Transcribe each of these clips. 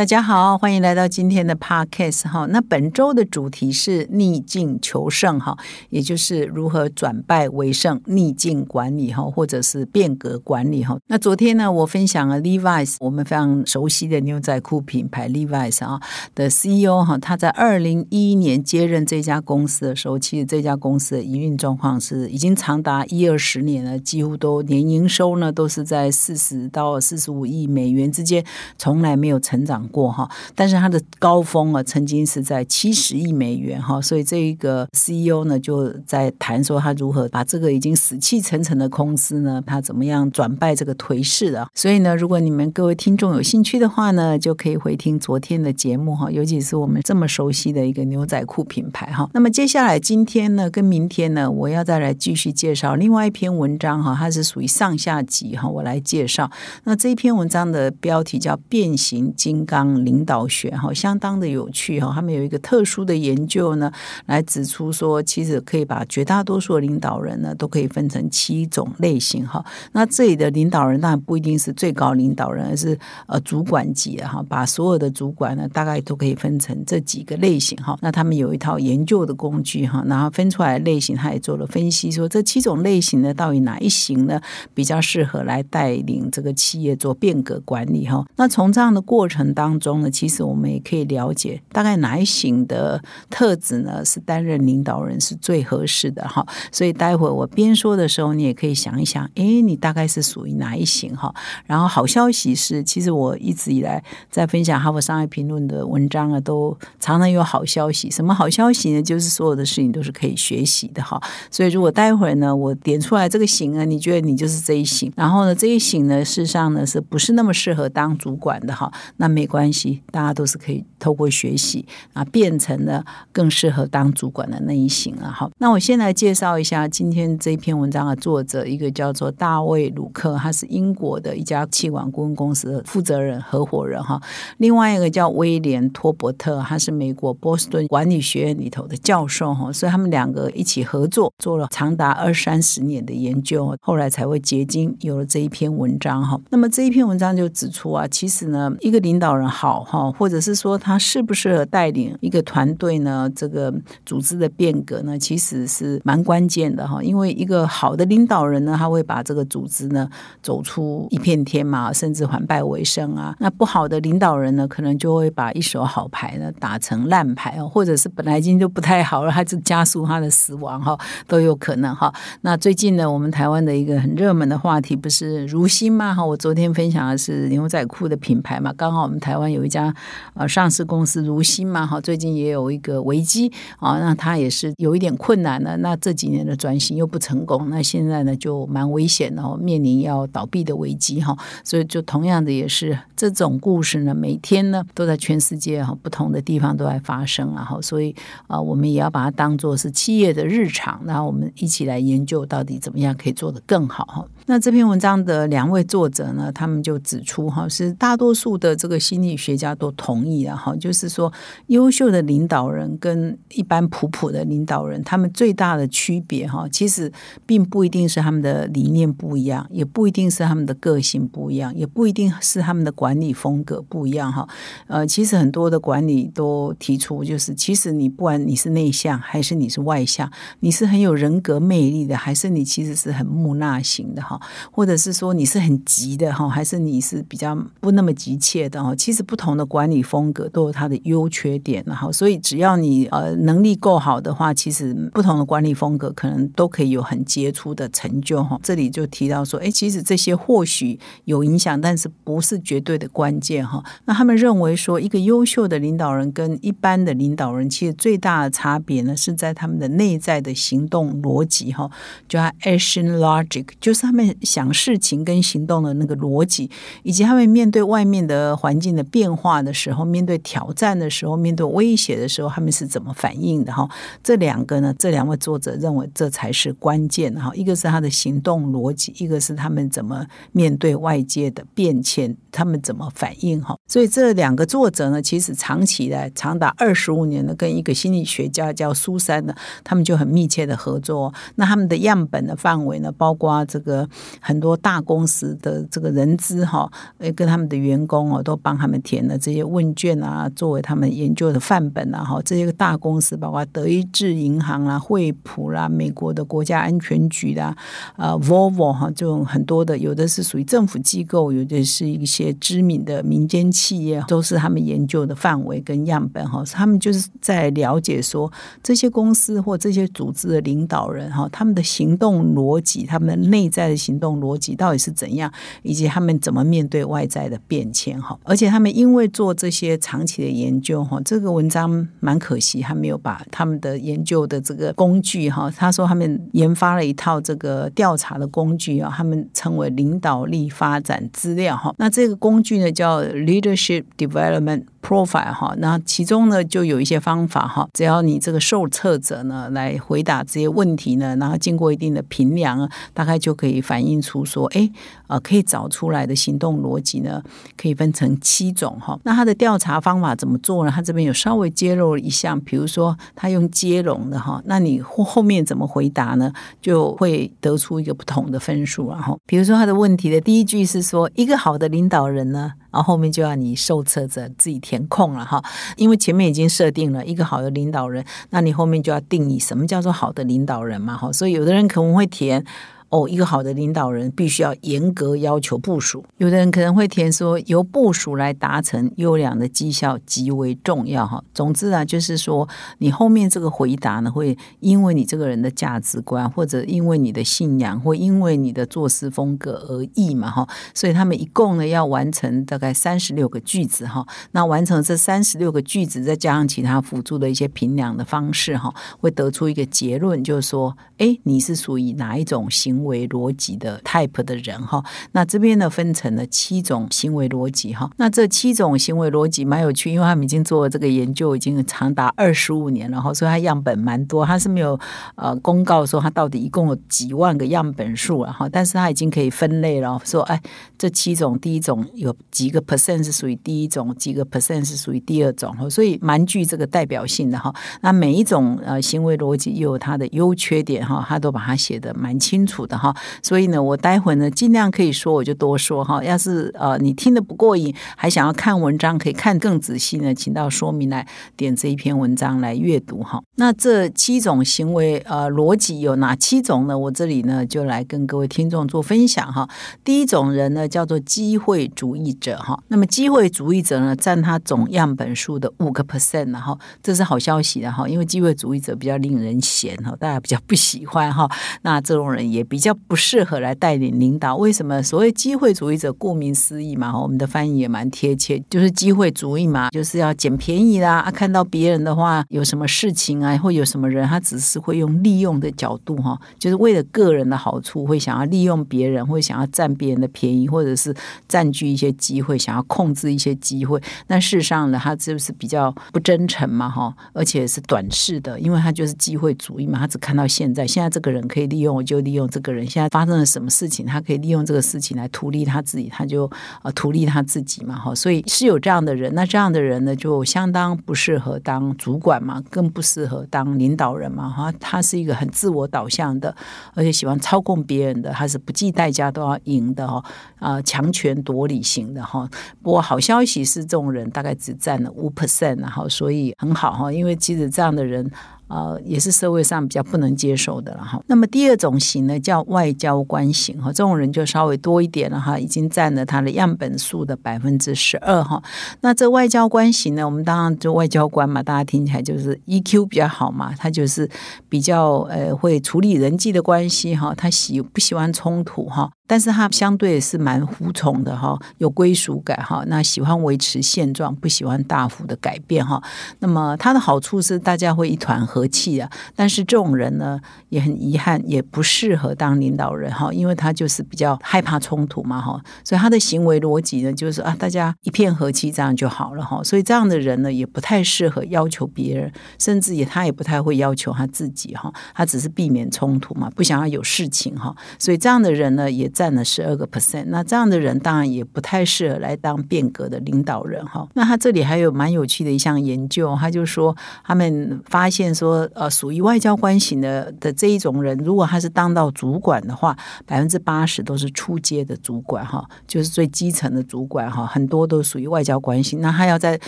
大家好，欢迎来到今天的 podcast 哈。那本周的主题是逆境求胜哈，也就是如何转败为胜、逆境管理哈，或者是变革管理哈。那昨天呢，我分享了 Levi's，我们非常熟悉的牛仔裤品牌 Levi's 啊的 CEO 哈，他在二零一一年接任这家公司的时候，其实这家公司的营运状况是已经长达一二十年了，几乎都年营收呢都是在四十到四十五亿美元之间，从来没有成长。过哈，但是它的高峰啊，曾经是在七十亿美元哈，所以这一个 CEO 呢，就在谈说他如何把这个已经死气沉沉的公司呢，他怎么样转败这个颓势的。所以呢，如果你们各位听众有兴趣的话呢，就可以回听昨天的节目哈，尤其是我们这么熟悉的一个牛仔裤品牌哈。那么接下来今天呢，跟明天呢，我要再来继续介绍另外一篇文章哈，它是属于上下集哈，我来介绍。那这一篇文章的标题叫《变形金刚》。当领导学哈，相当的有趣哈。他们有一个特殊的研究呢，来指出说，其实可以把绝大多数领导人呢，都可以分成七种类型哈。那这里的领导人当然不一定是最高领导人，而是呃主管级哈。把所有的主管呢，大概都可以分成这几个类型哈。那他们有一套研究的工具哈，然后分出来类型，他也做了分析，说这七种类型呢，到底哪一型呢比较适合来带领这个企业做变革管理哈？那从这样的过程当中呢，其实我们也可以了解，大概哪一型的特质呢是担任领导人是最合适的哈。所以待会我边说的时候，你也可以想一想，哎，你大概是属于哪一型哈？然后好消息是，其实我一直以来在分享《哈佛商业评论》的文章啊，都常常有好消息。什么好消息呢？就是所有的事情都是可以学习的哈。所以如果待会呢，我点出来这个型啊，你觉得你就是这一型，然后呢，这一型呢，事实上呢，是不是那么适合当主管的哈？那没关系。大家都是可以透过学习啊，变成了更适合当主管的那一型了。好，那我先来介绍一下今天这一篇文章的作者，一个叫做大卫鲁克，他是英国的一家气管顾问公司的负责人、合伙人哈。另外一个叫威廉托伯特，他是美国波士顿管理学院里头的教授哈。所以他们两个一起合作，做了长达二三十年的研究，后来才会结晶有了这一篇文章哈。那么这一篇文章就指出啊，其实呢，一个领导人好哈。或者是说他适不适合带领一个团队呢？这个组织的变革呢，其实是蛮关键的哈。因为一个好的领导人呢，他会把这个组织呢走出一片天嘛，甚至反败为胜啊。那不好的领导人呢，可能就会把一手好牌呢打成烂牌哦，或者是本来已经就不太好了，他就加速他的死亡哈，都有可能哈。那最近呢，我们台湾的一个很热门的话题不是如新吗？哈，我昨天分享的是牛仔裤的品牌嘛，刚好我们台台湾有一家。呃，上市公司如新嘛，哈，最近也有一个危机啊，那它也是有一点困难的。那这几年的转型又不成功，那现在呢就蛮危险的，面临要倒闭的危机哈。所以就同样的也是这种故事呢，每天呢都在全世界哈不同的地方都在发生啊，哈。所以啊，我们也要把它当做是企业的日常，然后我们一起来研究到底怎么样可以做得更好哈。那这篇文章的两位作者呢，他们就指出哈，是大多数的这个心理学家都同意了哈，就是说优秀的领导人跟一般普普的领导人，他们最大的区别哈，其实并不一定是他们的理念不一样，也不一定是他们的个性不一样，也不一定是他们的管理风格不一样哈。呃，其实很多的管理都提出，就是其实你不管你是内向还是你是外向，你是很有人格魅力的，还是你其实是很木讷型的哈。或者是说你是很急的哈，还是你是比较不那么急切的哈？其实不同的管理风格都有它的优缺点，然后所以只要你呃能力够好的话，其实不同的管理风格可能都可以有很杰出的成就哈。这里就提到说，哎，其实这些或许有影响，但是不是绝对的关键哈。那他们认为说，一个优秀的领导人跟一般的领导人，其实最大的差别呢，是在他们的内在的行动逻辑哈，叫 action logic，就是他们。们想事情跟行动的那个逻辑，以及他们面对外面的环境的变化的时候，面对挑战的时候，面对威胁的时候，他们是怎么反应的哈？这两个呢，这两位作者认为这才是关键哈。一个是他的行动逻辑，一个是他们怎么面对外界的变迁，他们怎么反应哈。所以这两个作者呢，其实长期的长达二十五年的跟一个心理学家叫苏珊的，他们就很密切的合作。那他们的样本的范围呢，包括这个很多大公司的这个人资哈，跟他们的员工哦，都帮他们填了这些问卷啊，作为他们研究的范本啊。哈，这些大公司包括德意志银行啊、惠普啦、美国的国家安全局啦、呃，Volvo 哈，这种很多的，有的是属于政府机构，有的是一些知名的民间企业，都是他们研究的范围跟样本哈。他们就是在了解说这些公司或这些组织的领导人哈，他们的行动逻辑，他们内在的行动逻辑到底是怎样，以及他们怎么面对外在的变迁哈。而且他们因为做这些长期的研究哈，这个文章蛮可惜，还没有把他们的研究的这个工具哈。他说他们研发了一套这个调查的工具啊，他们称为领导力发展资料哈。那这个工具呢叫 Leadership Development。Profile 哈，那其中呢就有一些方法哈，只要你这个受测者呢来回答这些问题呢，然后经过一定的评量，大概就可以反映出说，哎，呃，可以找出来的行动逻辑呢，可以分成七种哈。那他的调查方法怎么做呢？他这边有稍微揭露了一项，比如说他用接龙的哈，那你后后面怎么回答呢？就会得出一个不同的分数，然后比如说他的问题的第一句是说，一个好的领导人呢。然后后面就要你受测者自己填空了哈，因为前面已经设定了一个好的领导人，那你后面就要定义什么叫做好的领导人嘛哈，所以有的人可能会填。哦，一个好的领导人必须要严格要求部署。有的人可能会填说，由部署来达成优良的绩效极为重要哈。总之啊，就是说你后面这个回答呢，会因为你这个人的价值观，或者因为你的信仰，或因为你的做事风格而异嘛哈。所以他们一共呢要完成大概三十六个句子哈。那完成这三十六个句子，再加上其他辅助的一些评量的方式哈，会得出一个结论，就是说，哎，你是属于哪一种行？行为逻辑的 type 的人哈，那这边呢分成了七种行为逻辑哈，那这七种行为逻辑蛮有趣，因为他们已经做了这个研究，已经长达二十五年了哈，所以它样本蛮多，它是没有呃公告说它到底一共有几万个样本数了哈，但是它已经可以分类了，说哎这七种第一种有几个 percent 是属于第一种，几个 percent 是属于第二种，所以蛮具这个代表性的哈。那每一种呃行为逻辑又有它的优缺点哈，他都把它写的蛮清楚。的哈，所以呢，我待会呢尽量可以说，我就多说哈。要是呃你听得不过瘾，还想要看文章，可以看更仔细呢，请到说明来点这一篇文章来阅读哈。那这七种行为呃逻辑有哪七种呢？我这里呢就来跟各位听众做分享哈。第一种人呢叫做机会主义者哈。那么机会主义者呢占他总样本数的五个 percent 然后这是好消息的哈，因为机会主义者比较令人嫌哈，大家比较不喜欢哈。那这种人也比。比较不适合来带领领导，为什么？所谓机会主义者，顾名思义嘛，我们的翻译也蛮贴切，就是机会主义嘛，就是要捡便宜啦。啊，看到别人的话，有什么事情啊，或有什么人，他只是会用利用的角度哈，就是为了个人的好处，会想要利用别人，会想要占别人的便宜，或者是占据一些机会，想要控制一些机会。那事实上呢，他就是比较不真诚嘛？哈，而且是短视的，因为他就是机会主义嘛，他只看到现在，现在这个人可以利用，我就利用这个。人现在发生了什么事情，他可以利用这个事情来图利他自己，他就呃图利他自己嘛，哈，所以是有这样的人，那这样的人呢，就相当不适合当主管嘛，更不适合当领导人嘛，哈，他是一个很自我导向的，而且喜欢操控别人的，他是不计代价都要赢的哈，啊，强权夺理型的哈。不过好消息是，这种人大概只占了五 percent，然后所以很好哈，因为其实这样的人。呃，也是社会上比较不能接受的了哈。那么第二种型呢，叫外交官型哈，这种人就稍微多一点了哈，已经占了他的样本数的百分之十二哈。那这外交官型呢，我们当然就外交官嘛，大家听起来就是 EQ 比较好嘛，他就是比较呃会处理人际的关系哈，他喜不喜欢冲突哈。但是他相对是蛮服从的哈，有归属感哈，那喜欢维持现状，不喜欢大幅的改变哈。那么他的好处是大家会一团和气啊，但是这种人呢也很遗憾，也不适合当领导人哈，因为他就是比较害怕冲突嘛哈，所以他的行为逻辑呢就是啊，大家一片和气这样就好了哈，所以这样的人呢也不太适合要求别人，甚至也他也不太会要求他自己哈，他只是避免冲突嘛，不想要有事情哈，所以这样的人呢也占了十二个 percent，那这样的人当然也不太适合来当变革的领导人哈。那他这里还有蛮有趣的一项研究，他就说他们发现说，呃，属于外交关系的的这一种人，如果他是当到主管的话，百分之八十都是初阶的主管哈，就是最基层的主管哈，很多都属于外交关系，那他要再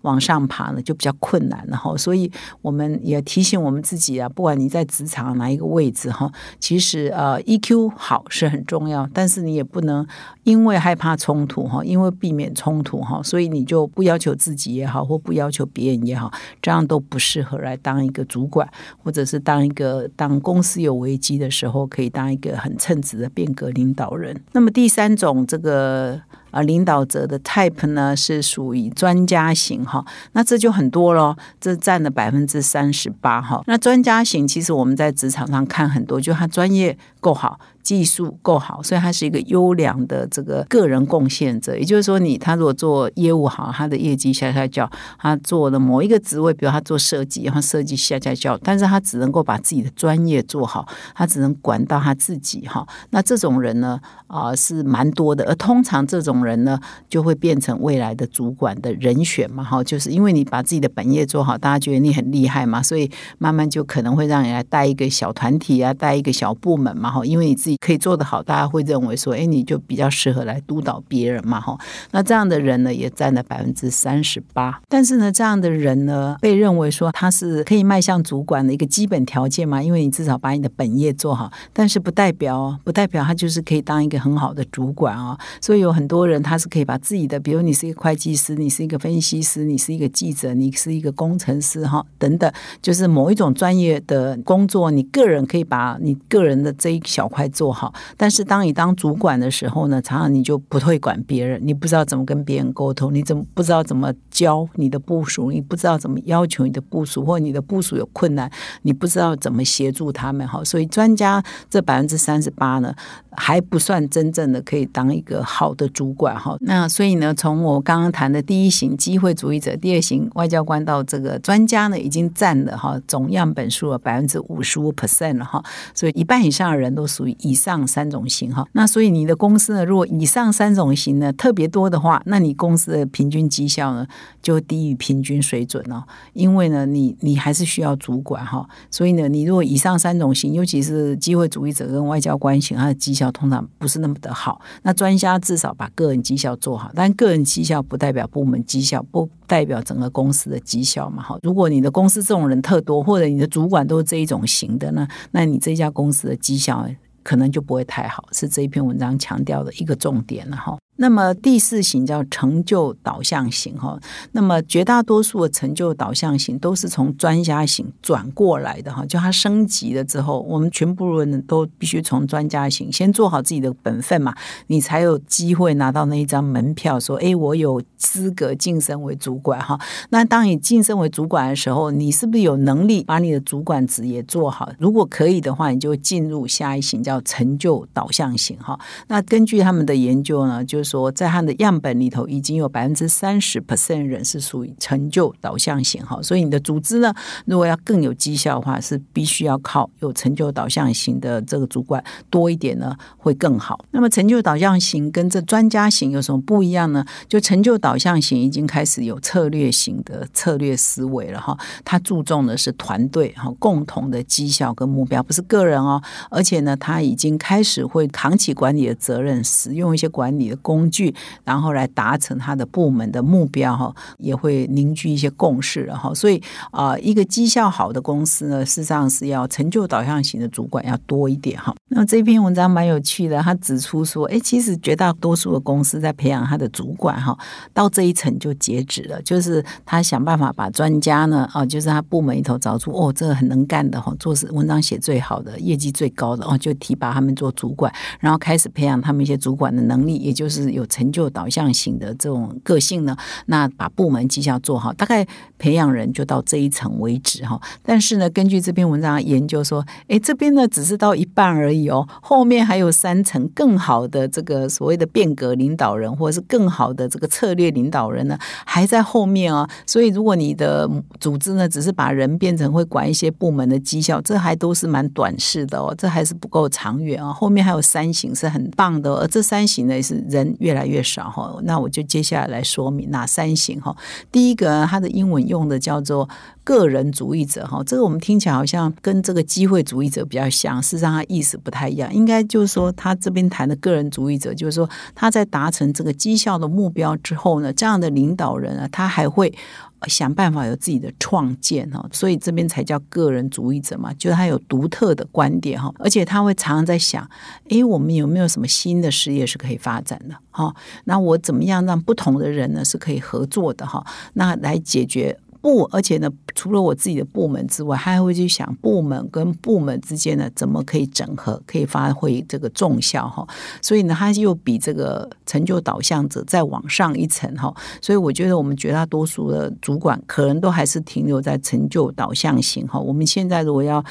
往上爬呢，就比较困难了哈。所以我们也提醒我们自己啊，不管你在职场哪一个位置哈，其实呃，EQ 好是很重要，但但是你也不能因为害怕冲突哈，因为避免冲突哈，所以你就不要求自己也好，或不要求别人也好，这样都不适合来当一个主管，或者是当一个当公司有危机的时候，可以当一个很称职的变革领导人。那么第三种这个。啊，领导者的 type 呢是属于专家型哈，那这就很多咯，这占了百分之三十八哈。那专家型其实我们在职场上看很多，就他专业够好。技术够好，所以他是一个优良的这个个人贡献者。也就是说，你他如果做业务好，他的业绩下下叫他做的某一个职位，比如他做设计，然后设计下下叫，但是他只能够把自己的专业做好，他只能管到他自己哈。那这种人呢，啊是蛮多的。而通常这种人呢，就会变成未来的主管的人选嘛哈。就是因为你把自己的本业做好，大家觉得你很厉害嘛，所以慢慢就可能会让你来带一个小团体啊，带一个小部门嘛哈。因为你自己。可以做得好，大家会认为说，哎，你就比较适合来督导别人嘛，哈。那这样的人呢，也占了百分之三十八。但是呢，这样的人呢，被认为说他是可以迈向主管的一个基本条件嘛，因为你至少把你的本业做好。但是不代表，不代表他就是可以当一个很好的主管啊。所以有很多人他是可以把自己的，比如你是一个会计师，你是一个分析师，你是一个记者，你是一个工程师，哈，等等，就是某一种专业的工作，你个人可以把你个人的这一小块做。做好，但是当你当主管的时候呢，常常你就不会管别人，你不知道怎么跟别人沟通，你怎么不知道怎么教你的部署，你不知道怎么要求你的部署，或你的部署有困难，你不知道怎么协助他们。哈，所以专家这百分之三十八呢。还不算真正的可以当一个好的主管哈，那所以呢，从我刚刚谈的第一型机会主义者，第二型外交官到这个专家呢，已经占了哈总样本数了百分之五十五 percent 了哈，所以一半以上的人都属于以上三种型哈。那所以你的公司呢，如果以上三种型呢特别多的话，那你公司的平均绩效呢就低于平均水准哦，因为呢，你你还是需要主管哈，所以呢，你如果以上三种型，尤其是机会主义者跟外交官型，它的绩效。通常不是那么的好。那专家至少把个人绩效做好，但个人绩效不代表部门绩效，不代表整个公司的绩效嘛？哈，如果你的公司这种人特多，或者你的主管都是这一种型的呢，那你这家公司的绩效可能就不会太好。是这一篇文章强调的一个重点了哈。那么第四型叫成就导向型哈，那么绝大多数的成就导向型都是从专家型转过来的哈，就它升级了之后，我们全部人都必须从专家型先做好自己的本分嘛，你才有机会拿到那一张门票，说哎，我有资格晋升为主管哈。那当你晋升为主管的时候，你是不是有能力把你的主管职也做好？如果可以的话，你就进入下一型叫成就导向型哈。那根据他们的研究呢，就说在他的样本里头，已经有百分之三十 percent 人是属于成就导向型哈，所以你的组织呢，如果要更有绩效的话，是必须要靠有成就导向型的这个主管多一点呢，会更好。那么成就导向型跟这专家型有什么不一样呢？就成就导向型已经开始有策略型的策略思维了哈，他注重的是团队哈共同的绩效跟目标，不是个人哦，而且呢，他已经开始会扛起管理的责任，使用一些管理的工。工具，然后来达成他的部门的目标哈，也会凝聚一些共识了哈。所以啊，一个绩效好的公司呢，事实上是要成就导向型的主管要多一点哈。那这篇文章蛮有趣的，他指出说，哎，其实绝大多数的公司在培养他的主管哈，到这一层就截止了，就是他想办法把专家呢，啊，就是他部门里头找出哦，这个很能干的哈，做事文章写最好的，业绩最高的哦，就提拔他们做主管，然后开始培养他们一些主管的能力，也就是有成就导向型的这种个性呢。那把部门绩效做好，大概培养人就到这一层为止哈。但是呢，根据这篇文章研究说，哎，这边呢只是到一半而已哦，后面还有三层更好的这个所谓的变革领导人，或者是更好的这个策略领导人呢，还在后面哦。所以，如果你的组织呢只是把人变成会管一些部门的绩效，这还都是蛮短视的哦，这还是不够长远啊。后面还有三型是很棒的，而这三型呢是人越来越少哈。那我就接下来来说明哪三型哈。第一个，它的英文用的叫做个人主义者哈，这个我们听起来好像跟这个机会主义者比较像，事实上它意思不太一样。应该就是说，他这边谈的个人主义者，就是说他在达成这个绩效的目标之后呢，这样的领导人啊，他还会。想办法有自己的创建哈，所以这边才叫个人主义者嘛，就是他有独特的观点哈，而且他会常常在想，诶，我们有没有什么新的事业是可以发展的哈？那我怎么样让不同的人呢是可以合作的哈？那来解决。部，而且呢，除了我自己的部门之外，还会去想部门跟部门之间呢，怎么可以整合，可以发挥这个重效哈。所以呢，他又比这个成就导向者再往上一层哈。所以我觉得我们绝大多数的主管可能都还是停留在成就导向型哈。我们现在如果要。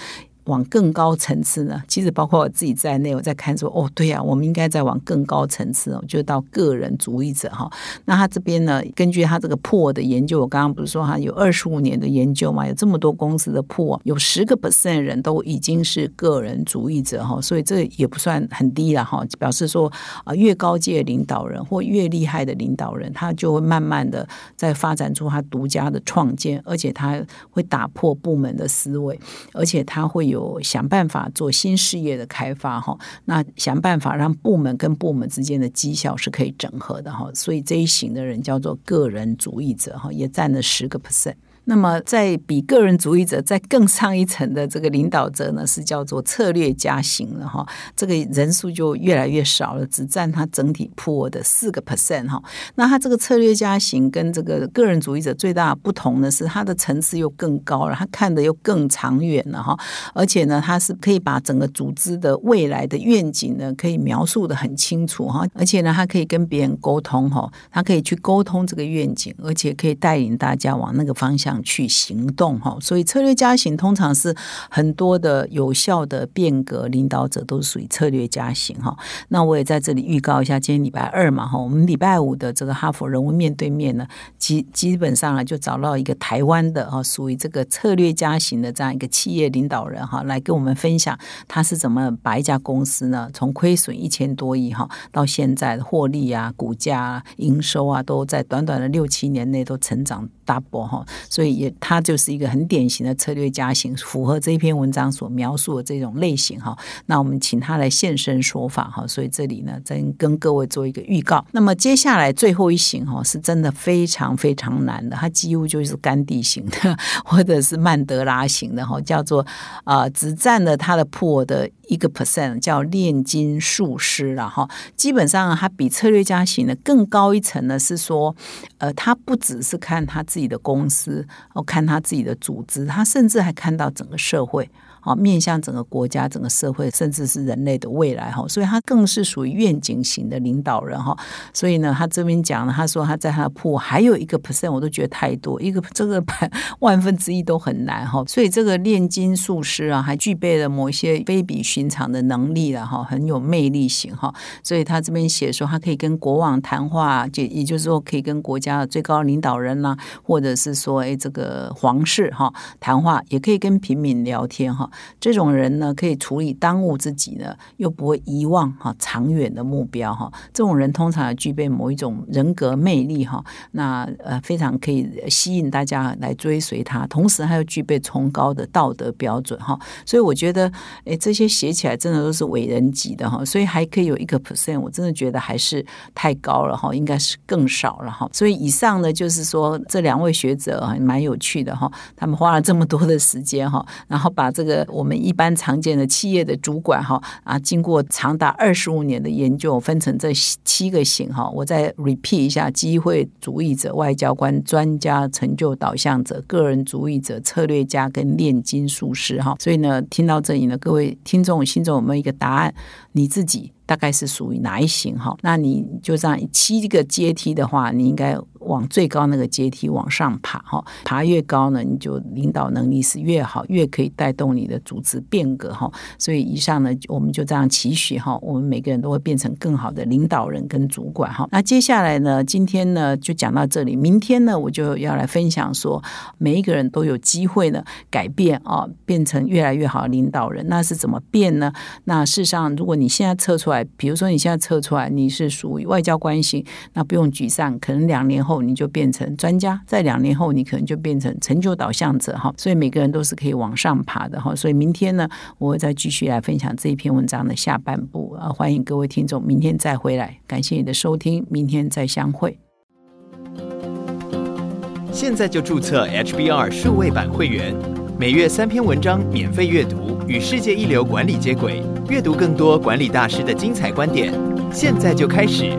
往更高层次呢？其实包括我自己在内，我在看说，哦，对呀，我们应该再往更高层次哦，就到个人主义者哈。那他这边呢，根据他这个破的研究，我刚刚不是说他有二十五年的研究嘛？有这么多公司的破，有十个 percent 人都已经是个人主义者哈，所以这也不算很低了哈。表示说啊，越高阶领导人或越厉害的领导人，他就会慢慢的在发展出他独家的创建，而且他会打破部门的思维，而且他会有。有想办法做新事业的开发哈，那想办法让部门跟部门之间的绩效是可以整合的哈，所以这一型的人叫做个人主义者哈，也占了十个 percent。那么，在比个人主义者在更上一层的这个领导者呢，是叫做策略家型了哈。这个人数就越来越少了，只占他整体破的四个 percent 哈。那他这个策略家型跟这个个人主义者最大不同呢，是他的层次又更高了，他看的又更长远了哈。而且呢，他是可以把整个组织的未来的愿景呢，可以描述的很清楚哈。而且呢，他可以跟别人沟通哈，他可以去沟通这个愿景，而且可以带领大家往那个方向。去行动哈，所以策略家型通常是很多的有效的变革领导者都是属于策略家型哈。那我也在这里预告一下，今天礼拜二嘛哈，我们礼拜五的这个哈佛人物面对面呢，基基本上啊就找到一个台湾的哈，属于这个策略家型的这样一个企业领导人哈，来跟我们分享他是怎么把一家公司呢从亏损一千多亿哈，到现在获利啊、股价、营收啊，都在短短的六七年内都成长。Double 哈，所以也他就是一个很典型的策略家型，符合这篇文章所描述的这种类型哈。那我们请他来现身说法哈。所以这里呢，再跟各位做一个预告。那么接下来最后一型哈，是真的非常非常难的，它几乎就是甘地型的，或者是曼德拉型的哈，叫做啊，只占了他的破的。一个 percent 叫炼金术师了哈，基本上他比策略家型的更高一层呢，是说，呃，他不只是看他自己的公司，哦，看他自己的组织，他甚至还看到整个社会。好，面向整个国家、整个社会，甚至是人类的未来哈，所以他更是属于愿景型的领导人哈。所以呢，他这边讲了，他说他在他的铺还有一个 percent，我都觉得太多，一个这个百万分之一都很难哈。所以这个炼金术师啊，还具备了某些非比寻常的能力了哈，很有魅力型哈。所以他这边写说，他可以跟国王谈话，就也就是说，可以跟国家的最高领导人呐，或者是说，哎，这个皇室哈谈话，也可以跟平民聊天哈。这种人呢，可以处理当务之急呢，又不会遗忘哈长远的目标哈。这种人通常具备某一种人格魅力哈，那呃非常可以吸引大家来追随他，同时还要具备崇高的道德标准哈。所以我觉得，哎，这些写起来真的都是伟人级的哈。所以还可以有一个 percent，我真的觉得还是太高了哈，应该是更少了哈。所以以上呢，就是说这两位学者还蛮有趣的哈，他们花了这么多的时间哈，然后把这个我们一般常见的企业的主管哈啊，经过长达二十五年的研究，分成这七个型哈。我再 repeat 一下：机会主义者、外交官、专家、成就导向者、个人主义者、策略家跟炼金术师哈。所以呢，听到这里呢，各位听众心中有没有一个答案？你自己大概是属于哪一型哈？那你就这样七个阶梯的话，你应该。往最高那个阶梯往上爬哈，爬越高呢，你就领导能力是越好，越可以带动你的组织变革哈。所以以上呢，我们就这样期许哈，我们每个人都会变成更好的领导人跟主管哈。那接下来呢，今天呢就讲到这里，明天呢我就要来分享说，每一个人都有机会呢改变啊，变成越来越好的领导人。那是怎么变呢？那事实上，如果你现在测出来，比如说你现在测出来你是属于外交关系，那不用沮丧，可能两年后后。你就变成专家，在两年后你可能就变成成就导向者哈，所以每个人都是可以往上爬的哈。所以明天呢，我会再继续来分享这一篇文章的下半部啊，欢迎各位听众明天再回来，感谢你的收听，明天再相会。现在就注册 HBR 数位版会员，每月三篇文章免费阅读，与世界一流管理接轨，阅读更多管理大师的精彩观点。现在就开始。